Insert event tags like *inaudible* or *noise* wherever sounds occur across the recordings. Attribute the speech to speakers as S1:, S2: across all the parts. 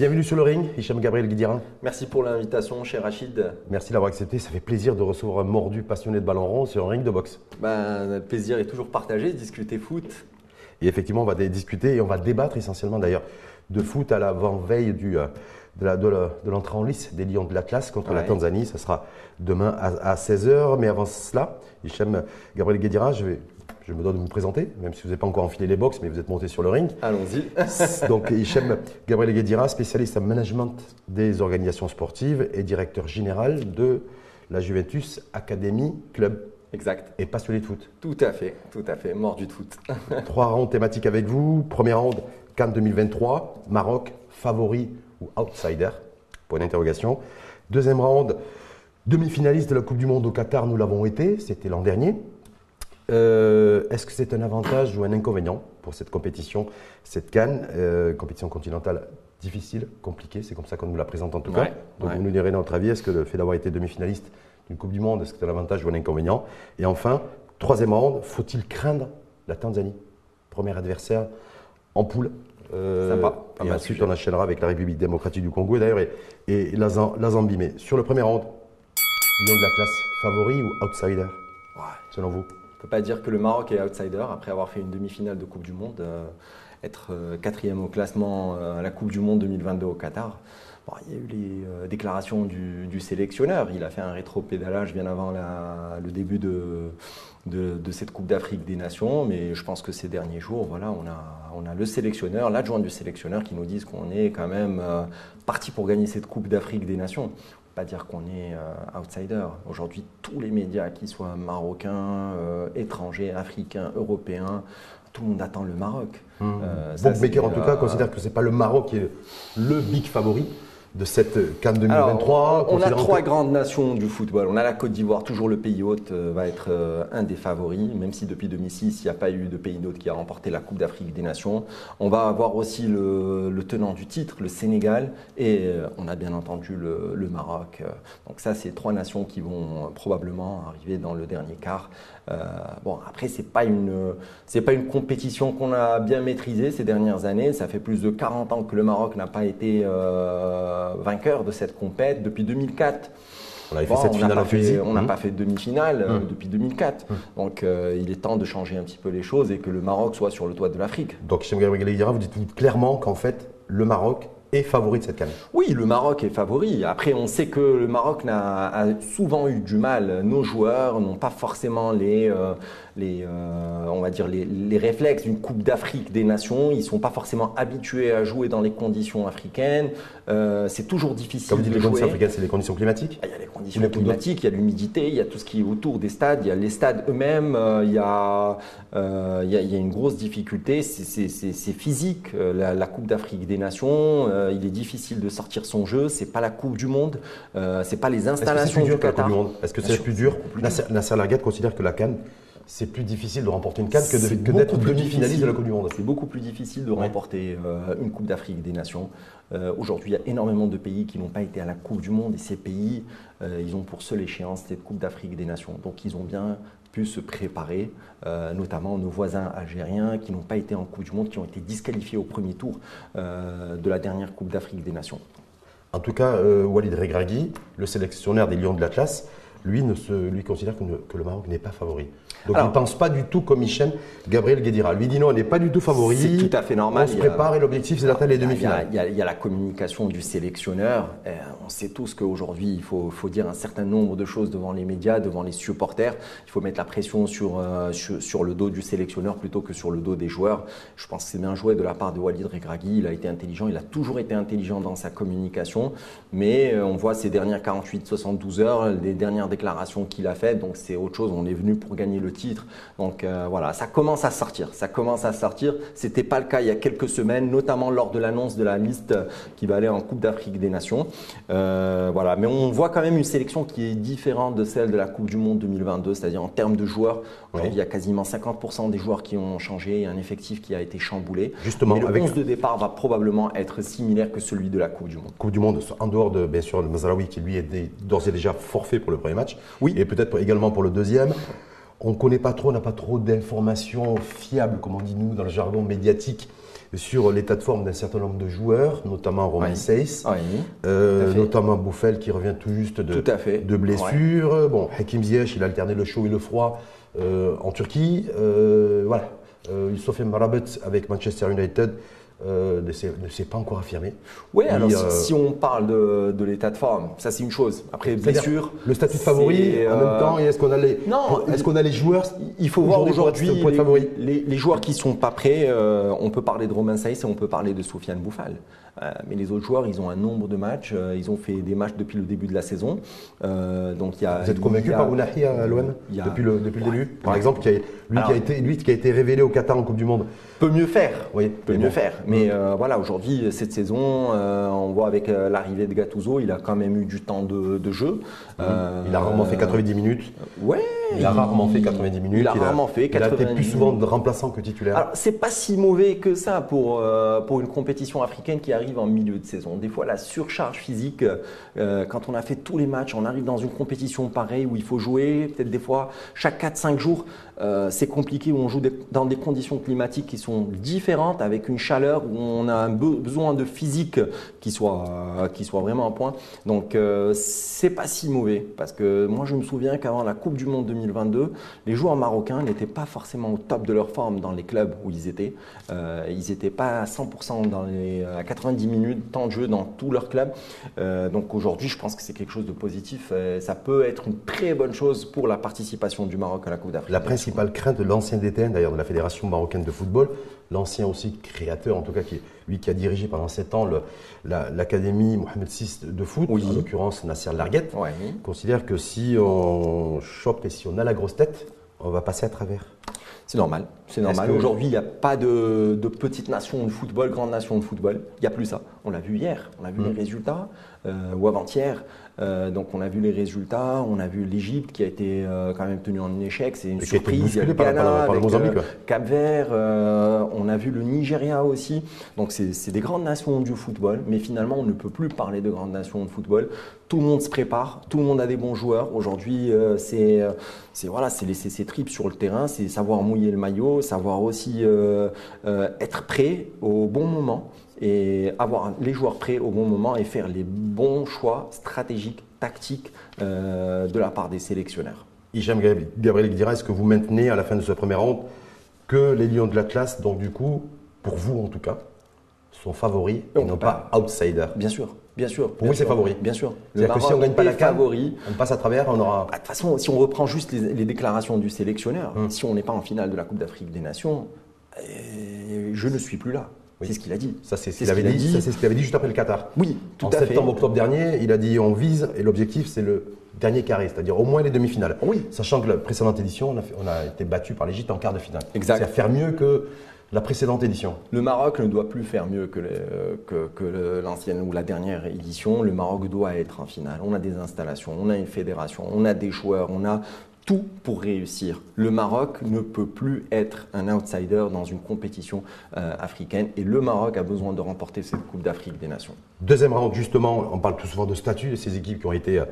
S1: Bienvenue sur le ring, Hicham Gabriel Guidirin.
S2: Merci pour l'invitation, cher Rachid.
S1: Merci d'avoir accepté. Ça fait plaisir de recevoir un mordu passionné de ballon rond sur un ring de boxe.
S2: Ben, le plaisir est toujours partagé, discuter foot.
S1: Et effectivement, on va discuter et on va débattre essentiellement d'ailleurs de foot à l'avant-veille du, euh, de l'entrée en lice des Lions de l'Atlas contre la Tanzanie. Ça sera demain à, 16h. Mais avant cela, Hicham Gabriel Guédira, je, vais, je me dois de vous présenter, même si vous n'avez pas encore enfilé les box, mais vous êtes monté sur le ring.
S2: Allons-y. *laughs*
S1: Donc Hicham Gabriel Guédira, spécialiste en management des organisations sportives et directeur général de la Juventus Academy Club.
S2: Exact.
S1: Et passionné de foot.
S2: Tout à fait, tout à fait, mort du foot. *laughs*
S1: Trois rounds thématiques avec vous. Première round, Cannes 2023, Maroc, favori ou outsider? Point d'interrogation. Deuxième round, demi-finaliste de la Coupe du Monde au Qatar, nous l'avons été, c'était l'an dernier. Euh, est-ce que c'est un avantage ou un inconvénient pour cette compétition, cette Cannes, euh, compétition continentale difficile, compliquée, c'est comme ça qu'on nous la présente en tout cas. Donc vous nous direz notre avis, est-ce que le fait d'avoir été demi-finaliste d'une Coupe du Monde, est-ce que c'est un avantage ou un inconvénient? Et enfin, troisième round, faut-il craindre la Tanzanie? Premier adversaire en poule,
S2: euh, Sympa.
S1: Et ensuite, on enchaînera avec la République démocratique du Congo d'ailleurs et, la, Zambie. Mais sur le premier round, Lyon de la classe, favori ou outsider? Selon vous?
S2: Ne peut pas dire que le Maroc est outsider après avoir fait une demi-finale de Coupe du Monde. Euh, être euh, quatrième au classement à la Coupe du Monde 2022 au Qatar. il y a eu les déclarations du, sélectionneur. Il a fait un rétro-pédalage bien avant le début de, cette Coupe d'Afrique des Nations. Mais je pense que ces derniers jours, voilà, on a, le sélectionneur, l'adjoint du sélectionneur qui nous disent qu'on est quand même euh, parti pour gagner cette Coupe d'Afrique des Nations. Pas dire qu'on est euh, outsider. Aujourd'hui, tous les médias, qu'ils soient marocains, euh, étrangers, africains, européens, tout le monde attend le Maroc.
S1: Mmh. Baker, en tout cas, considère que ce n'est pas le Maroc qui est le big favori de cette Cannes 2023
S2: On a trois grandes nations du football. On a la Côte d'Ivoire, toujours le pays hôte euh, va être euh, un des favoris, même si depuis 2006, il n'y a pas eu de pays hôte qui a remporté la Coupe d'Afrique des Nations. On va avoir aussi le, tenant du titre, le Sénégal, et euh, on a bien entendu le, Maroc. Donc ça, c'est trois nations qui vont probablement arriver dans le dernier quart. bon, après, c'est pas une, c'est pas une compétition qu'on a bien maîtrisée ces dernières années. Ça fait plus de 40 ans que le Maroc n'a pas été euh, vainqueur de cette compète depuis 2004.
S1: On avait fait cette finale
S2: On n'a mmh. pas fait de demi-finale euh, mmh. depuis 2004. Mmh. Donc euh, il est temps de changer un petit peu les choses et que le Maroc soit sur le toit de l'Afrique.
S1: Donc, Gabriel vous dites clairement qu'en fait, le Maroc est favori de cette canne?
S2: Oui, le Maroc est favori. Après, on sait que le Maroc a, souvent eu du mal. Nos joueurs n'ont pas forcément les, les, euh, on va dire les, réflexes d'une Coupe d'Afrique des Nations. Ils ne sont pas forcément habitués à jouer dans les conditions africaines. Euh, c'est toujours difficile.
S1: Comme vous dites, les conditions africaines, c'est les conditions climatiques
S2: ah, Il y a les conditions climatiques, il y a l'humidité, il y a tout ce qui est autour des stades, il y a les stades eux-mêmes, euh, il, y a, il, y a, une grosse difficulté. C'est physique. La, Coupe d'Afrique des Nations, il est difficile de sortir son jeu. C'est pas la Coupe du Monde. c'est pas les installations
S1: Est-ce
S2: que c'est
S1: plus dur Est-ce que c'est plus dur Nasser considère que la Cannes c'est plus difficile de remporter une canne que, d'être demi-finaliste de la Coupe du Monde.
S2: C'est beaucoup plus difficile de remporter euh, une Coupe d'Afrique des Nations. Euh, aujourd'hui, il y a énormément de pays qui n'ont pas été à la Coupe du Monde et ces pays, euh, ils ont pour seule échéance cette Coupe d'Afrique des Nations. Donc ils ont bien pu se préparer, notamment nos voisins algériens qui n'ont pas été en Coupe du Monde, qui ont été disqualifiés au premier tour de la dernière Coupe d'Afrique des Nations.
S1: En tout cas, Walid Regragui, le sélectionneur des Lions de l'Atlas, lui, ne se, lui considère que le Maroc n'est pas favori. Donc il ne pense pas du tout comme Michel Gabriel Guédira. Lui dit non, on n'est pas du tout favori.
S2: C'est tout à fait normal.
S1: On se prépare et l'objectif c'est d'atteindre les demi-finales.
S2: Il, y, a la communication du sélectionneur. Euh, on sait tous qu'aujourd'hui il faut, faut, dire un certain nombre de choses devant les médias, devant les supporters. Il faut mettre la pression sur, euh, sur, le dos du sélectionneur plutôt que sur le dos des joueurs. Je pense que c'est bien joué de la part de Walid Regragui. Il a été intelligent, il a toujours été intelligent dans sa communication. Mais euh, on voit ces dernières 48-72 heures, les dernières déclarations qu'il a faites. Donc c'est autre chose. On est venu pour gagner le titre. Donc euh, voilà, ça commence à sortir. Ça commence à sortir. C'était pas le cas il y a quelques semaines, notamment lors de l'annonce de la liste qui va aller en Coupe d'Afrique des Nations. Euh, voilà, mais on voit quand même une sélection qui est différente de celle de la Coupe du Monde 2022, c'est-à-dire en termes de joueurs. il y a quasiment 50% des joueurs qui ont changé, et un effectif qui a été chamboulé.
S1: Justement,
S2: le avec 11 de départ va probablement être similaire que celui de la Coupe du Monde.
S1: Coupe du Monde, en dehors de bien sûr le Mazaraoui qui lui est d'ores et déjà forfait pour le premier match. Oui. Et peut-être également pour le deuxième. on ne connaît pas trop, on n'a pas trop d'informations fiables, comme on dit nous dans le jargon médiatique, sur l'état de forme d'un certain nombre de joueurs, notamment Roman
S2: Oui.
S1: Euh, notamment Bouffel qui revient tout juste de,
S2: Tout à fait.
S1: de blessures. Bon, Hakim Ziyech, il a alterné le chaud et le froid euh, en Turquie. Euh, voilà. Euh, Marabet avec Manchester United euh, ne s'est ne pas encore affirmé.
S2: Oui, alors si-
S1: euh,
S2: si on parle de, de l'état de forme, ça c'est une chose. Après, blessure.
S1: Le statut de favori, en
S2: euh,
S1: même temps, et est-ce qu'on a, les-
S2: non,
S1: est-ce qu'on a les joueurs
S2: Il faut voir
S1: Aujourd'hui,
S2: les, les- les joueurs qui sont pas prêts. euh, on peut parler de Romain Saïs et on peut parler de Sofiane Bouffal. Euh, mais les autres joueurs, ils ont un nombre de matchs. euh, ils ont fait des matchs depuis le début de la saison. Euh, donc il y a.
S1: Vous êtes convaincu par Ounahi à
S2: a-
S1: depuis le, depuis le
S2: Ouais.
S1: début? Par exemple, qui a- lui,
S2: Alors-
S1: qui a été, lui qui a été révélé au Qatar en Coupe du Monde.
S2: Peut mieux faire.
S1: Oui,
S2: peut
S1: mais
S2: mieux faire. Mais euh, voilà, aujourd'hui, cette saison, euh, on voit avec euh, l'arrivée de Gattuso, il a quand même eu du temps de, de jeu. Euh,
S1: Il a rarement fait 90 minutes.
S2: Ouais.
S1: Il a rarement fait 90 minutes.
S2: Il a rarement fait
S1: Il a été
S2: 90
S1: plus souvent de remplaçant que titulaire.
S2: Alors, c'est pas si mauvais que ça pour, euh, pour une compétition africaine qui arrive en milieu de saison. Des fois, la surcharge physique, euh, quand on a fait tous les matchs, on arrive dans une compétition pareille où il faut jouer, peut-être des fois, chaque 4-5 jours, euh, c'est compliqué, où on joue des- dans des conditions climatiques qui sont différentes, avec une chaleur où on a un be- besoin de physique qui soit, qui soit vraiment en point. Donc, c'est pas si mauvais, parce que moi, je me souviens qu'avant la Coupe du Monde 2022, les joueurs marocains n'étaient pas forcément au top de leur forme dans les clubs où ils étaient. Euh, ils n'étaient pas à 100% dans les, à 90 minutes temps de jeu dans tous leurs clubs. Euh, donc aujourd'hui, je pense que c'est quelque chose de positif. Euh, ça peut être une très bonne chose pour la participation du Maroc à la Coupe d'Afrique.
S1: La principale crainte de l'ancien DTN, d'ailleurs, de la Fédération marocaine de football, l'ancien aussi créateur, en tout cas, qui, lui qui a dirigé pendant 7 ans la- l'Académie Mohamed VI de foot,
S2: Oui.
S1: en l'occurrence Nasser Larguette,
S2: Ouais.
S1: considère que si on chope et si on a la grosse tête, on va passer à travers.
S2: C'est normal, c'est normal. Aujourd'hui, il n'y a pas de, de petite nation de football, grande nation de football. Il n'y a plus ça. On l'a vu hier, on a vu
S1: Mm.
S2: les résultats, euh, ou avant-hier. Euh, donc on a vu les résultats, on a vu l'Égypte qui a été euh, quand même tenue en échec, c'est une
S1: Et qui a été
S2: surprise. Y a le
S1: par-
S2: Ghana
S1: par le- par le
S2: avec,
S1: Mozambique,
S2: euh. Cap Vert, on a vu le Nigeria aussi. Donc c'est des grandes nations du football, mais finalement on ne peut plus parler de grandes nations de football. Tout le monde se prépare, tout le monde a des bons joueurs. Aujourd'hui, c'est c'est voilà, c'est laisser ses tripes sur le terrain, c'est savoir mouiller le maillot, savoir aussi être prêt au bon moment et avoir les joueurs prêts au bon moment et faire les bons choix stratégiques, tactiques euh, de la part des sélectionneurs.
S1: Hicham Gab- Gabriel dira, est-ce que vous maintenez à la fin de ce premier round que les Lions de l'Atlas, donc du coup, pour vous en tout cas, sont favoris et
S2: On
S1: non pas outsiders?
S2: Bien sûr, bien sûr.
S1: Pour vous, c'est favori
S2: Bien sûr. Le
S1: C'est-à-dire que si
S2: Maroc
S1: on gagne pas la CAN,
S2: favori.
S1: on passe à travers, on aura...
S2: Bah, De toute façon, si on reprend juste les, les déclarations du sélectionneur,
S1: Hum.
S2: si on n'est pas en finale de la Coupe d'Afrique des Nations, euh, je ne suis plus là.
S1: Oui.
S2: C'est ce qu'il a dit.
S1: Ça, c'est ce
S2: C'est
S1: qu'il avait dit, c'est ce qu'il avait dit juste après le Qatar.
S2: Oui, tout
S1: en
S2: à fait.
S1: septembre, octobre dernier, il a dit on vise et l'objectif c'est le dernier carré, c'est-à-dire au moins les demi-finales.
S2: Oui.
S1: Sachant que la précédente édition, on a, fait- on a été battu par l'Égypte en quart de finale.
S2: Exact.
S1: C'est-à-dire faire mieux que la précédente édition.
S2: Le Maroc ne doit plus faire mieux que, l'ancienne ou la dernière édition. Le Maroc doit être en finale. On a des installations, on a une fédération, on a des joueurs, on a tout pour réussir. Le Maroc ne peut plus être un outsider dans une compétition euh, africaine et le Maroc a besoin de remporter cette Coupe d'Afrique des Nations.
S1: Deuxième round, justement, on parle tout souvent de statut de ces équipes qui ont été, euh,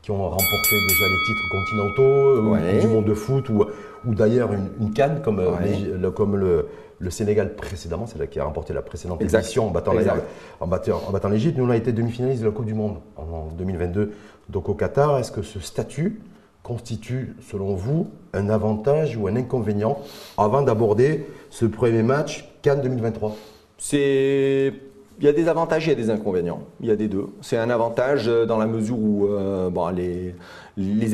S1: qui ont remporté déjà les titres continentaux, euh,
S2: Ouais.
S1: du monde de foot ou, ou d'ailleurs une, une canne comme,
S2: Ouais.
S1: le, comme le, le Sénégal précédemment, c'est là qui a remporté la précédente
S2: Exact.
S1: édition en battant,
S2: Exact.
S1: la- en battant, en battant l'Égypte. Nous, on a été demi-finaliste de la Coupe du Monde en, en 2022, donc au Qatar. Est-ce que ce statut constitue, selon vous, un avantage ou un inconvénient avant d'aborder ce premier match Cannes 2023
S2: C'est il y a des avantages, il y a des inconvénients. Il y a des deux. C'est un avantage euh, dans la mesure où euh, bon, les,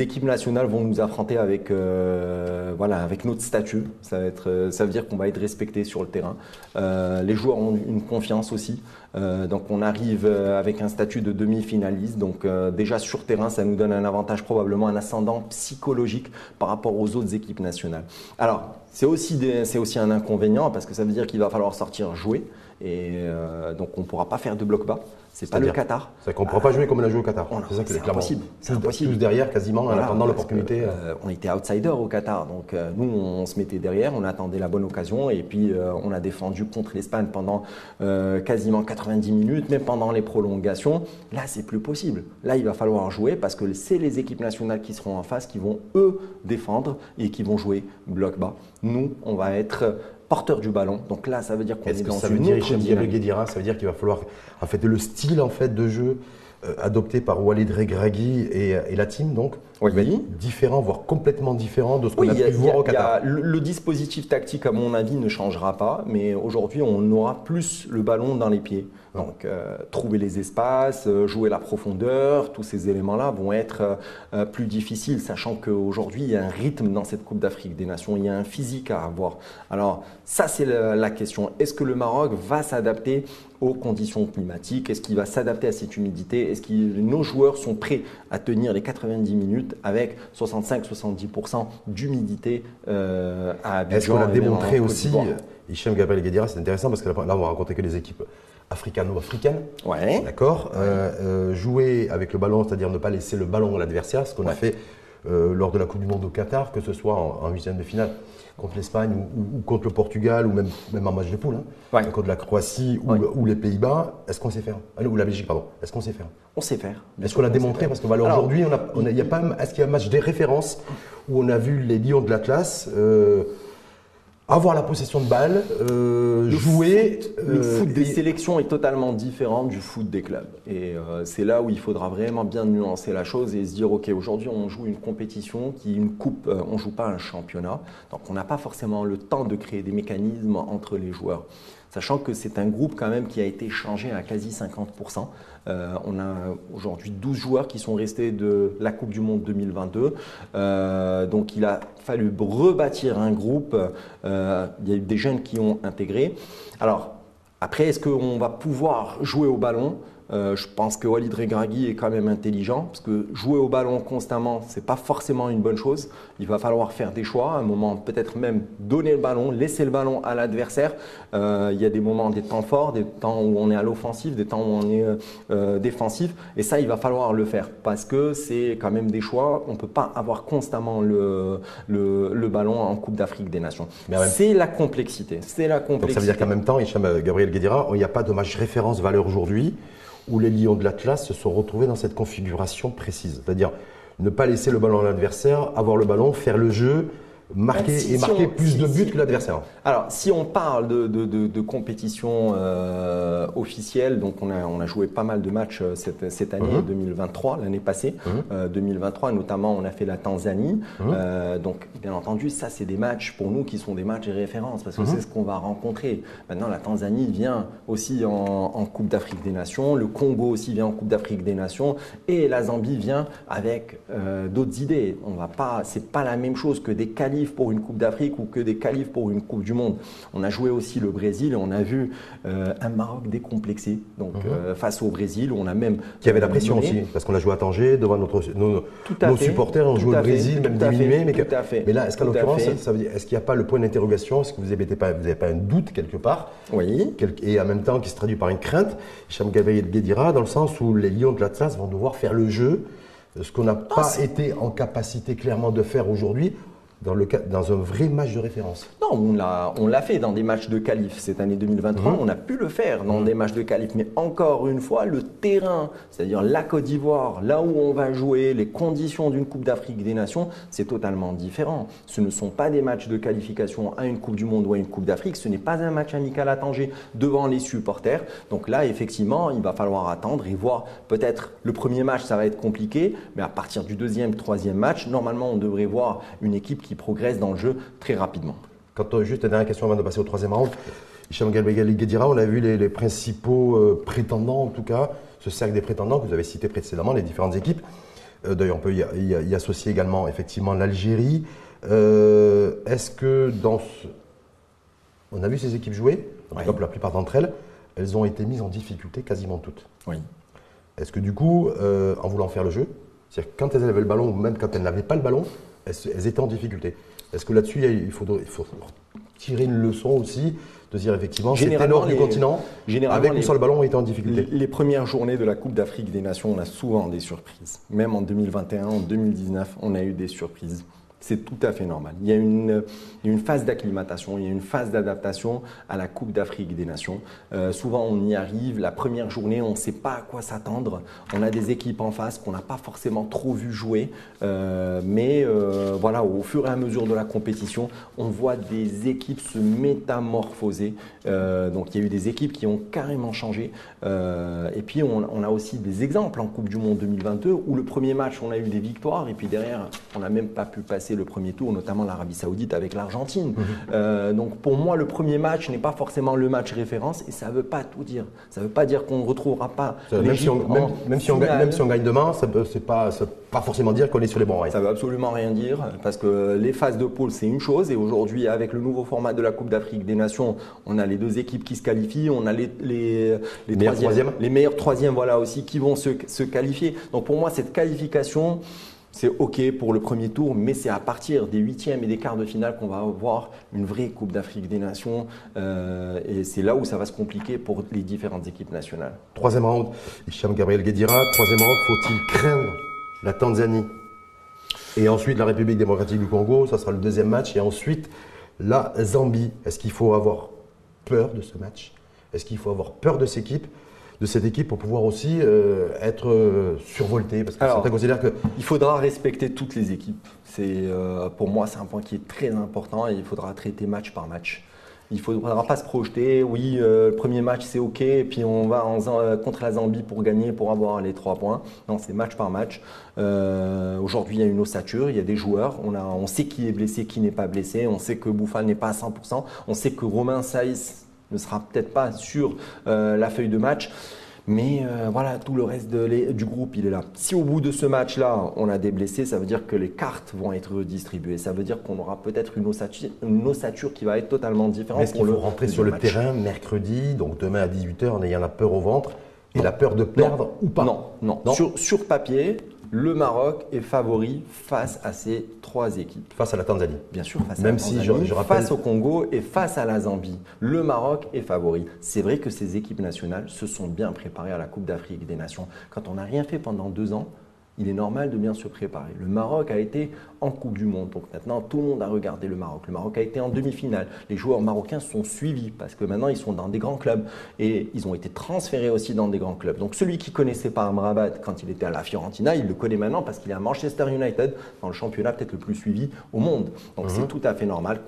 S2: équipes nationales vont nous affronter avec, euh, voilà, avec notre statut. Ça, va être, ça veut dire qu'on va être respecté sur le terrain. Les joueurs ont une confiance aussi. Donc on arrive avec un statut de demi-finaliste. Donc déjà sur terrain, ça nous donne un avantage, probablement un ascendant psychologique par rapport aux autres équipes nationales. Alors c'est aussi, aussi un inconvénient parce que ça veut dire qu'il va falloir sortir jouer. Et euh, donc on ne pourra pas faire de bloc bas. C'est pas le Qatar.
S1: C'est qu'on ne pourra pas jouer comme on a joué au Qatar.
S2: C'est impossible.
S1: C'est impossible. Tous derrière, quasiment, en attendant l'opportunité.
S2: Euh, on était outsider au Qatar. Donc, euh, nous, on se mettait derrière, on attendait la bonne occasion. Et puis, euh, on a défendu contre l'Espagne pendant quasiment 90 minutes, même pendant les prolongations. Là, c'est plus possible. Là, il va falloir jouer parce que c'est les équipes nationales qui seront en face qui vont, eux, défendre et qui vont jouer bloc bas. Nous, on va être porteur du ballon. Donc là, ça veut dire qu'on est, dans
S1: ça veut dire, Ça veut dire qu'il va falloir en fait le style en fait de jeu adopté par Walid Regragui et, et, la team donc
S2: oui.
S1: différent, voire complètement différent de ce qu'on a, pu voir au Qatar.
S2: le, dispositif tactique, à mon avis, ne changera pas, mais aujourd'hui, on aura plus le ballon dans les pieds. Donc, euh, trouver les espaces, euh, jouer la profondeur, tous ces éléments-là vont être euh, plus difficiles, sachant qu'aujourd'hui, il y a un rythme dans cette Coupe d'Afrique des Nations, il y a un physique à avoir. Alors, ça, c'est la, question. Est-ce que le Maroc va s'adapter aux conditions climatiques Est-ce qu'il va s'adapter à cette humidité? Est-ce que nos joueurs sont prêts à tenir les 90 minutes avec 65-70% d'humidité à Abidjan
S1: Est-ce qu'on a démontré aussi, Hichem Gabriel Guedira, c'est intéressant parce que là, on va rencontrer que les équipes africano-africaine.
S2: Ouais.
S1: D'accord euh, euh, Jouer avec le ballon, c'est-à-dire ne pas laisser le ballon à l'adversaire, ce qu'on a fait euh, lors de la Coupe du Monde au Qatar, que ce soit en huitième de finale contre l'Espagne ou, contre le Portugal ou même, même en match de poule, hein, contre la Croatie ou, les Pays-Bas, est-ce qu'on sait faire? Ou la Belgique, pardon. Est-ce qu'on sait faire?
S2: On sait faire.
S1: Est-ce qu'on l'a démontré? Parce que aujourd'hui, on a, a, pas, est-ce qu'il y a un match des références où on a vu les Lions de l'Atlas avoir la possession de balle, euh, jouer.
S2: le euh, foot des sélections est totalement différent du foot des clubs. Et euh, c'est là où il faudra vraiment bien nuancer la chose et se dire ok, aujourd'hui on joue une compétition qui une coupe, on joue pas un championnat, donc on n'a pas forcément le temps de créer des mécanismes entre les joueurs sachant que c'est un groupe quand même qui a été changé à quasi 50%. Euh, on a aujourd'hui 12 joueurs qui sont restés de la Coupe du Monde 2022. Euh, donc il a fallu rebâtir un groupe. Euh, il y a eu des jeunes qui ont intégré. Alors après, est-ce qu'on va pouvoir jouer au ballon? Euh, je pense que Walid Regragui est quand même intelligent parce que jouer au ballon constamment, c'est pas forcément une bonne chose. Il va falloir faire des choix, à un moment peut-être même donner le ballon, laisser le ballon à l'adversaire. Euh, il y a des moments, des temps forts, des temps où on est à l'offensive, des temps où on est euh, défensif, et ça, il va falloir le faire parce que c'est quand même des choix. On peut pas avoir constamment le, le, ballon en Coupe d'Afrique des Nations. C'est la complexité. C'est la complexité.
S1: Donc ça veut dire qu'en même temps, Hicham Gabriel Guédira, il n'y a pas de match référence valeur aujourd'hui où les lions de l'Atlas se sont retrouvés dans cette configuration précise. C'est-à-dire ne pas laisser le ballon à l'adversaire, avoir le ballon, faire le jeu, marquer bah, et marquer plus de buts que l'adversaire.
S2: Alors, si on parle de, de, de, de compétition euh, officielle, donc on a, on a joué pas mal de matchs euh, cette, cette année 2023, mhm. l'année passée, 2023, mhm. euh, notamment on a fait la Tanzanie. Mhm. Euh, donc, bien entendu, ça c'est des matchs pour nous qui sont des matchs de référence parce que c'est ce qu'on va rencontrer. Maintenant, la Tanzanie vient aussi en, en Coupe d'Afrique des Nations, le Congo aussi vient en Coupe d'Afrique des Nations et la Zambie vient avec d'autres idées. On va pas, c'est pas la même chose que des qualités pour une Coupe d'Afrique ou que des qualifs pour une Coupe du Monde. On a joué aussi le Brésil et on a vu euh, un Maroc décomplexé donc, mhm. euh, face au Brésil. On a même.
S1: Qui avait la pression aussi, parce qu'on a joué à Tanger devant notre, nos, nos supporters, on joue au Brésil, même diminué. Mais, mais, là, est-ce qu'en l'occurrence, est-ce qu'il n'y a pas le point d'interrogation? Est-ce que vous n'avez pas, pas un doute quelque part?
S2: Oui.
S1: Et en même temps qui se traduit par une crainte, Cham Gabriel Guedira, dans le sens où les Lions de l'Atlas vont devoir faire le jeu ce qu'on n'a pas été en capacité clairement de faire aujourd'hui dans, le, dans un vrai match de référence
S2: Non, on l'a, on l'a fait dans des matchs de qualif cette année 2023. Mhm. On a pu le faire dans mhm. des matchs de qualif. Mais encore une fois, le terrain, c'est-à-dire la Côte d'Ivoire, là où on va jouer, les conditions d'une Coupe d'Afrique des Nations, c'est totalement différent. Ce ne sont pas des matchs de qualification à une Coupe du Monde ou à une Coupe d'Afrique. Ce n'est pas un match amical à Tanger devant les supporters. Donc là, effectivement, il va falloir attendre et voir. Peut-être le premier match, ça va être compliqué. Mais à partir du deuxième, troisième match, normalement, on devrait voir une équipe qui progresse dans le jeu très rapidement.
S1: Quand on, juste une dernière question avant de passer au troisième round, Hicham Guedira, on a vu les, principaux euh, prétendants, en tout cas, ce cercle des prétendants que vous avez cité précédemment, les différentes équipes. Euh, d'ailleurs, on peut y, associer également effectivement l'Algérie. Euh, est-ce que dans ce... On a vu ces équipes jouer, en la plupart d'entre elles, elles ont été mises en difficulté quasiment toutes.
S2: Oui.
S1: Est-ce que du coup, en voulant faire le jeu, c'est-à-dire quand elles avaient le ballon ou même quand elles n'avaient pas le ballon, elles, étaient en difficulté. Est-ce que là-dessus, il faut, tirer une leçon aussi de dire effectivement c'était nord du continent avec ou sans le ballon on était en difficulté.
S2: Les premières journées de la Coupe d'Afrique des Nations, on a souvent des surprises. Même en 2021, en 2019, on a eu des surprises. C'est tout à fait normal. Il y a une, phase d'acclimatation, il y a une phase d'adaptation à la Coupe d'Afrique des Nations. Euh, souvent, on y arrive, la première journée, on ne sait pas à quoi s'attendre. On a des équipes en face qu'on n'a pas forcément trop vu jouer. Euh, mais euh, voilà, au fur et à mesure de la compétition, on voit des équipes se métamorphoser. donc, il y a eu des équipes qui ont carrément changé. et puis, on, on, a aussi des exemples en Coupe du Monde 2022 où le premier match, on a eu des victoires et puis derrière, on n'a même pas pu passer le premier tour, notamment l'Arabie Saoudite avec l'Argentine. Mhm. Euh, donc pour moi, le premier match n'est pas forcément le match référence et ça ne veut pas tout dire. Ça ne veut pas dire qu'on ne retrouvera pas.
S1: Même si, on, même, si on, même si on gagne demain, ça ne veut pas, pas forcément dire qu'on est sur les bons rails.
S2: Ça ne veut absolument rien dire parce que les phases de pôle, c'est une chose et aujourd'hui, avec le nouveau format de la Coupe d'Afrique des Nations, on a les deux équipes qui se qualifient, on a les, les,
S1: les, meilleurs troisièmes,
S2: les meilleurs troisièmes voilà, aussi qui vont se, se qualifier. Donc pour moi, cette qualification, c'est OK pour le premier tour, mais c'est à partir des huitièmes et des quarts de finale qu'on va avoir une vraie Coupe d'Afrique des Nations. Euh, et c'est là où ça va se compliquer pour les différentes équipes nationales.
S1: Troisième round, Hicham Gabriel Guedira. Troisième round, faut-il craindre la Tanzanie? Et ensuite la République démocratique du Congo, ça sera le deuxième match. Et ensuite la Zambie. Est-ce qu'il faut avoir peur de ce match? Est-ce qu'il faut avoir peur de cette équipe de cette équipe pour pouvoir aussi euh, être euh, survolté Parce que certains considèrent que.
S2: Il faudra respecter toutes les équipes. C'est, euh, pour moi, c'est un point qui est très important et il faudra traiter match par match. Il ne faudra pas se projeter, oui, le premier match c'est ok, et puis on va en, contre la Zambie pour gagner, pour avoir les trois points. Non, c'est match par match. Aujourd'hui, il y a une ossature, il y a des joueurs, on, a, on sait qui est blessé, qui n'est pas blessé, on sait que Bouffal n'est pas à 100%, on sait que Romain Saïs ne sera peut-être pas sur euh, la feuille de match. Mais euh, voilà, tout le reste du groupe, il est là. Si au bout de ce match-là, on a des blessés, ça veut dire que les cartes vont être redistribuées. Ça veut dire qu'on aura peut-être une ossature, une ossature qui va être totalement différente.
S1: Est-ce qu'il faut rentrer sur le terrain mercredi, donc demain à 18h, en ayant la peur au ventre et la peur de perdre ou pas?
S2: Non, non. Sur, sur papier, le Maroc est favori face à ces trois équipes.
S1: Face à la Tanzanie.
S2: Bien sûr, face Même à la si je, je rappelle... face au Congo et face à la Zambie. Le Maroc est favori. C'est vrai que ces équipes nationales se sont bien préparées à la Coupe d'Afrique des Nations. Quand on n'a rien fait pendant deux ans, il est normal de bien se préparer. Le Maroc a été en Coupe du Monde, donc maintenant tout le monde a regardé le Maroc. Le Maroc a été en demi-finale. Les joueurs marocains sont suivis parce que maintenant ils sont dans des grands clubs et ils ont été transférés aussi dans des grands clubs. Donc celui qui connaissait pas Amrabat quand il était à la Fiorentina, il le connaît maintenant parce qu'il est à Manchester United, dans le championnat peut-être le plus suivi au monde. Donc c'est mhm. tout à fait normal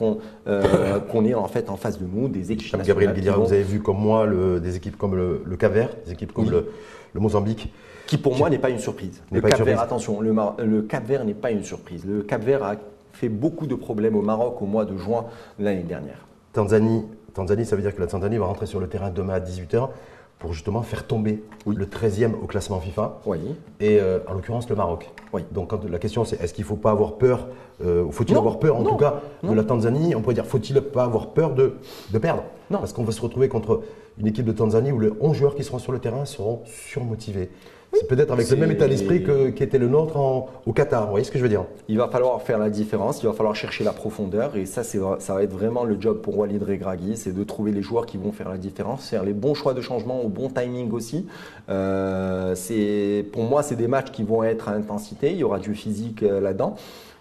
S2: euh, *coughs* qu'on ait en fait en face de nous des équipes.
S1: Gabriel Guillard, vous avez vu comme moi des équipes comme le, le des équipes comme le, le Mozambique
S2: qui pour moi n'est pas une surprise. Le Cap Vert, attention, le, Cap Vert n'est pas une surprise. Le Cap Vert a fait beaucoup de problèmes au Maroc au mois de juin l'année dernière.
S1: Tanzanie, Tanzanie, ça veut dire que la Tanzanie va rentrer sur le terrain demain à 18h pour justement faire tomber le 13e au classement FIFA.
S2: Oui.
S1: Et euh, en l'occurrence le Maroc. Oui. Donc la question c'est est-ce qu'il ne faut pas avoir peur, euh, faut-il avoir peur en tout cas de la Tanzanie? On pourrait dire faut-il pas avoir peur de, de perdre? Non. Parce qu'on va se retrouver contre une équipe de Tanzanie où les 11 joueurs qui seront sur le terrain seront surmotivés. C'est peut-être avec le même état d'esprit qui était le nôtre au Qatar. Vous voyez ce que je veux dire?
S2: Il va falloir faire la différence, il va falloir chercher la profondeur. Et ça, ça va être vraiment le job pour Walid Regragui c'est de trouver les joueurs qui vont faire la différence, faire les bons choix de changement au bon timing aussi. Euh, pour moi, c'est des matchs qui vont être à intensité. Il y aura du physique euh, là-dedans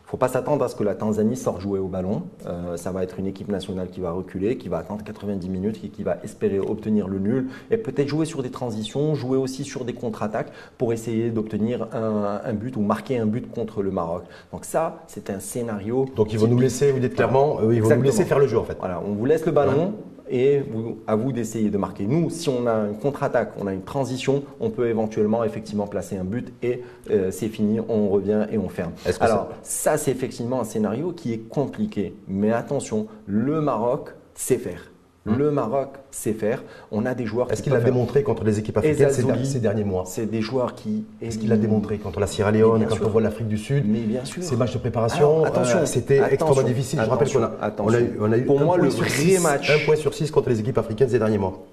S2: faut pas s'attendre à ce que la Tanzanie sorte jouer au ballon. Euh, ça va être une équipe nationale qui va reculer, qui va attendre 90 minutes et qui va espérer obtenir le nul et peut-être jouer sur des transitions, jouer aussi sur des contre-attaques pour essayer d'obtenir un, but ou marquer un but contre le Maroc. Donc ça, c'est un scénario.
S1: Donc ils vont nous laisser, vous dites clairement, euh, ils vont nous laisser faire le jeu en fait.
S2: Voilà, on vous laisse le ballon et à vous d'essayer de marquer. Nous, si on a une contre-attaque, on a une transition, on peut éventuellement effectivement placer un but et euh, c'est fini, on revient et on ferme. Alors ça, c'est effectivement un scénario qui est compliqué. Mais attention, le Maroc sait faire. Hum. Le Maroc sait faire. On a des joueurs.
S1: Est-ce qu'il a démontré contre les équipes africaines ces, derniers mois?
S2: C'est des joueurs qui.
S1: Est-ce qu'il a démontré contre la Sierra Leone, quand on voit l'Afrique du Sud
S2: Mais bien sûr.
S1: Ces matchs de préparation, attention, euh, c'était extrêmement difficile. Je rappelle qu'on a, on a, eu,
S2: pour moi le vrai match,
S1: un point sur six contre les équipes africaines ces derniers mois.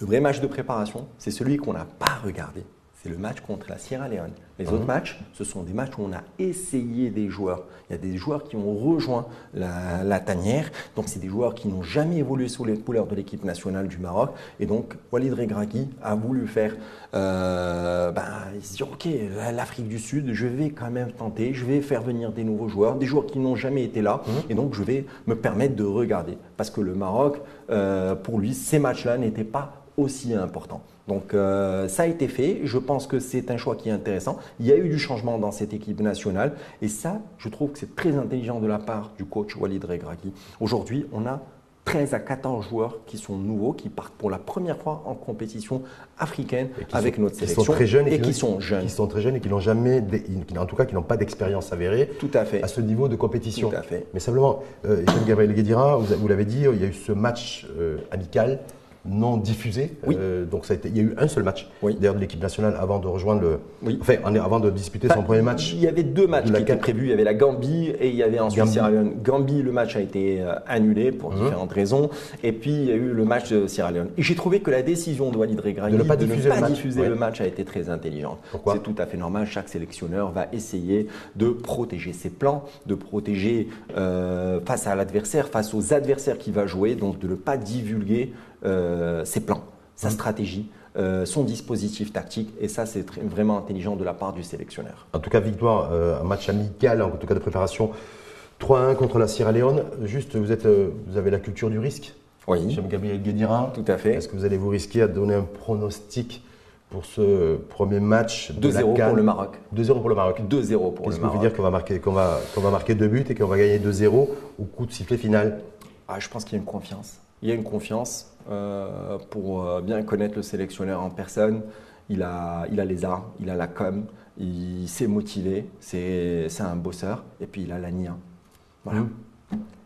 S2: Le vrai match de préparation, c'est celui qu'on n'a pas regardé c'est le match contre la Sierra Leone. Les autres matchs, ce sont des matchs où on a essayé des joueurs. Il y a des joueurs qui ont rejoint la, tanière. Donc, c'est des joueurs qui n'ont jamais évolué sous les couleurs de l'équipe nationale du Maroc. Et donc, Walid Regragui a voulu faire. Euh, ben, il se dit Ok, l'Afrique du Sud, je vais quand même tenter. Je vais faire venir des nouveaux joueurs, des joueurs qui n'ont jamais été là. Mmh. Et donc, je vais me permettre de regarder. Parce que le Maroc, euh, pour lui, ces matchs-là n'étaient pas aussi importants. Donc euh, ça a été fait. Je pense que c'est un choix qui est intéressant. Il y a eu du changement dans cette équipe nationale. Et ça, je trouve que c'est très intelligent de la part du coach Walid Regragui. Aujourd'hui, on a 13 à 14 joueurs qui sont nouveaux, qui partent pour la première fois en compétition africaine avec notre sélection.
S1: Qui sont très jeunes
S2: et, qui, sont jeunes.
S1: Qui sont très jeunes et qui n'ont jamais, en tout cas, qui n'ont pas d'expérience avérée
S2: tout à, fait.
S1: à ce niveau de compétition.
S2: Tout à fait.
S1: Mais simplement, euh, Gabriel Guédira, vous, l'avez dit, il y a eu ce match euh, amical non diffusé.
S2: Oui.
S1: Euh, donc ça a été, il y a eu un seul match
S2: oui.
S1: d'ailleurs de l'équipe nationale avant de rejoindre le.
S2: Oui.
S1: Enfin, avant de disputer son premier match.
S2: Il y avait deux matchs qui étaient prévus. Il y avait la Gambie et il y avait ensuite Sierra Leone. Gambie, le match a été euh, annulé pour mmh. différentes raisons. Et puis il y a eu le match de Sierra Leone. Et j'ai trouvé que la décision de Walid Regragui
S1: de ne pas diffuser,
S2: ne pas
S1: le,
S2: diffuser
S1: match.
S2: le, match. a été très intelligente. C'est tout à fait normal. Chaque sélectionneur va essayer de protéger ses plans, de protéger euh, face à l'adversaire, face aux adversaires qu'il va jouer, donc de ne pas divulguer euh, ses plans sa stratégie, euh, son dispositif tactique. Et ça, c'est vraiment intelligent de la part du sélectionneur.
S1: En tout cas, victoire, euh, un match amical, en tout cas de préparation. 3-1 contre la Sierra Leone. Juste, vous, êtes, euh, vous avez la culture du risque
S2: Oui.
S1: J'aime Gabriel Guédira.
S2: Tout à fait.
S1: Est-ce que vous allez vous risquer à donner un pronostic pour ce premier match
S2: 2-0 pour le Maroc.
S1: 2-0 pour le Maroc.
S2: 2-0 pour le Maroc.
S1: Qu'est-ce que vous dire qu'on va marquer, qu'on va, qu'on va marquer deux buts et qu'on va gagner 2-0 au coup de sifflet final?
S2: Ah, Je pense qu'il y a une confiance. Il y a une confiance. Euh, pour euh, bien connaître le sélectionneur en personne. Il a, il a les arts, il a la com, il s'est motivé, c'est un bosseur, et puis il a la nia. Voilà.
S1: Mmh.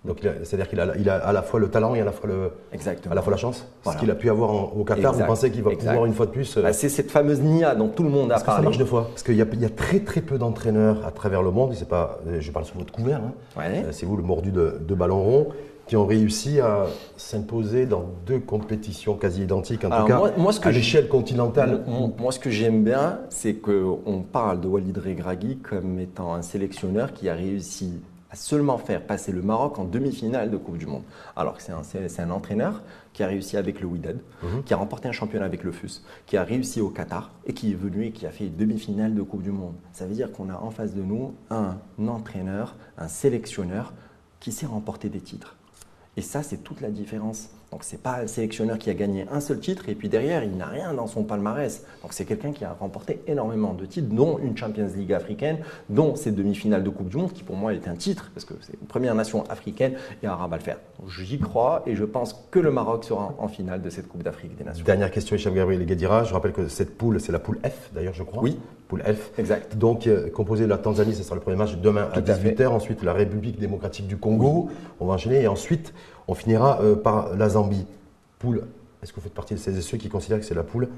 S1: Donc, c'est-à-dire qu'il a, il a à la fois le talent et à la fois, le,
S2: Exactement.
S1: À la, fois la chance. Ce qu'il a pu avoir au Qatar, vous pensez qu'il va pouvoir une fois de plus.
S2: Euh, bah, c'est cette fameuse NIA dont tout le monde a
S1: Parce
S2: parlé.
S1: Que ça marche deux fois? Parce qu'il y, y, a très très peu d'entraîneurs à travers le monde. Pas, je parle sous votre couvert. Hein.
S2: Ouais.
S1: C'est vous le mordu de, de ballon rond qui ont réussi à s'imposer dans deux compétitions quasi identiques, en tout cas
S2: moi, moi, ce que
S1: à l'échelle continentale.
S2: Moi, moi, ce que j'aime bien, c'est qu'on parle de Walid Regragui comme étant un sélectionneur qui a réussi à seulement faire passer le Maroc en demi-finale de Coupe du Monde. Alors que c'est un, un, entraîneur qui a réussi avec le Wydad, mm -hmm. qui a remporté un championnat avec le FUS, qui a réussi au Qatar et qui est venu et qui a fait demi-finale de Coupe du Monde. Ça veut dire qu'on a en face de nous un entraîneur, un sélectionneur qui sait remporter des titres. Et ça, c'est toute la différence. Donc, ce n'est pas un sélectionneur qui a gagné un seul titre et puis derrière, il n'a rien dans son palmarès. Donc, c'est quelqu'un qui a remporté énormément de titres, dont une Champions League africaine, dont ces demi-finales de Coupe du Monde, qui pour moi est un titre, parce que c'est une première nation africaine et arabe à le faire. J'y crois et je pense que le Maroc sera en finale de cette Coupe d'Afrique des Nations.
S1: Dernière question, Hicham Gabriel Guedira. Je rappelle que cette poule, c'est la poule F, d'ailleurs, je crois.
S2: Oui.
S1: Poule F.
S2: Exact.
S1: Donc, euh, composé de la Tanzanie, ce sera le premier match demain à 18h. Ensuite, la République démocratique du Congo. On va enchaîner. Et ensuite, on finira euh, par la Zambie. Poule, est-ce que vous faites partie de celles et ceux qui considèrent que c'est la poule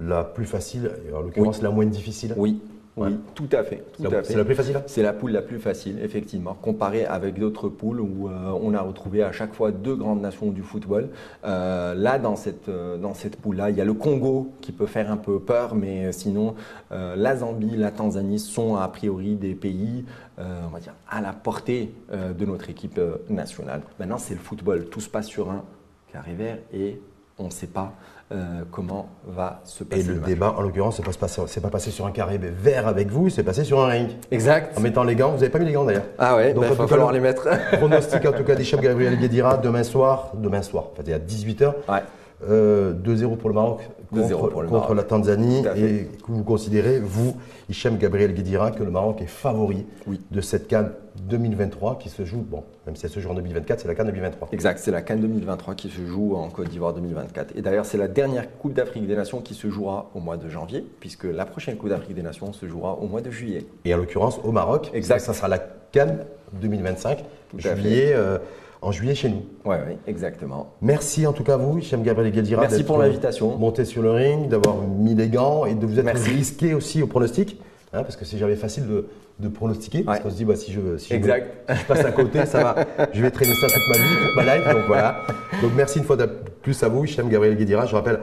S1: la plus facile, et en l'occurrence
S2: oui.
S1: la moins difficile?
S2: Oui, oui, tout à fait.
S1: C'est la plus facile
S2: C'est la poule la plus facile, effectivement, comparée avec d'autres poules où euh, on a retrouvé à chaque fois deux grandes nations du football. Euh, là, dans cette, euh, dans cette poule-là, il y a le Congo qui peut faire un peu peur, mais sinon, la Zambie, la Tanzanie sont a priori des pays, on va dire, à la portée de notre équipe nationale. Maintenant, c'est le football. Tout se passe sur un carré vert et on ne sait pas euh, comment va se passer
S1: Et le,
S2: le
S1: débat, en l'occurrence, c'est pas, pas, pas passé sur un carré vert avec vous, c'est passé sur un ring.
S2: Exact.
S1: En mettant les gants, vous n'avez pas mis les gants d'ailleurs.
S2: Ah ouais, donc il va falloir les mettre. *laughs*
S1: pronostic en tout cas des chefs Gabriel Guédira demain soir, demain soir, en fait, à 18h.
S2: Ouais.
S1: Euh, 2-0 pour le Maroc contre,
S2: pour le
S1: contre
S2: Maroc.
S1: la Tanzanie et que vous considérez, vous, Hichem Gabriel Guédira, que le Maroc est favori
S2: oui.
S1: de cette Cannes 2023 qui se joue, bon, même si elle se joue en 2024, c'est la Cannes 2023.
S2: Exact, c'est la Cannes 2023 qui se joue en Côte d'Ivoire 2024. Et d'ailleurs, c'est la dernière Coupe d'Afrique des Nations qui se jouera au mois de janvier, puisque la prochaine Coupe d'Afrique des Nations se jouera au mois de juillet.
S1: Et en l'occurrence, au Maroc,
S2: exact.
S1: ça sera la Cannes 2025,
S2: Tout
S1: juillet, euh, en juillet chez nous.
S2: Oui, oui, exactement.
S1: Merci en tout cas à vous, Hichem Gabriel Guédira.
S2: Merci pour l'invitation.
S1: Monté sur le ring, d'avoir mis les gants et de vous être
S2: Merci.
S1: risqué aussi au pronostic. Hein, parce que c'est jamais facile de, de pronostiquer. Parce
S2: Ouais.
S1: qu'on se dit, bah, si, je, si, je,
S2: Exact.
S1: si je passe à côté, ça va. *laughs* Je vais traîner ça toute ma vie, toute ma life. Donc voilà. Donc merci une fois de plus à vous, Hichem Gabriel Guédira. Je rappelle,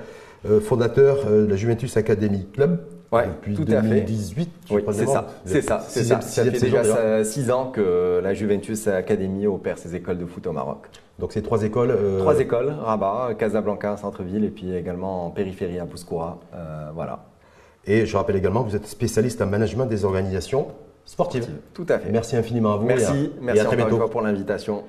S1: euh, fondateur euh, de la Juventus Academy Club
S2: Ouais,
S1: depuis
S2: tout à fait.
S1: 2018.
S2: Oui, c'est ça, c'est ça, c'est ça. Fait déjà six ans que la Juventus Academy opère ses écoles de foot au Maroc.
S1: Donc c'est trois écoles. euh,
S2: Trois écoles, Rabat, Casablanca, centre-ville, et puis également en périphérie à Bouskoura. Euh, voilà.
S1: Et je rappelle également que vous êtes spécialiste en management des organisations sportives.
S2: Tout à fait.
S1: Merci infiniment à vous. et à-
S2: Merci,
S1: et
S2: merci
S1: à très bientôt.
S2: pour l'invitation.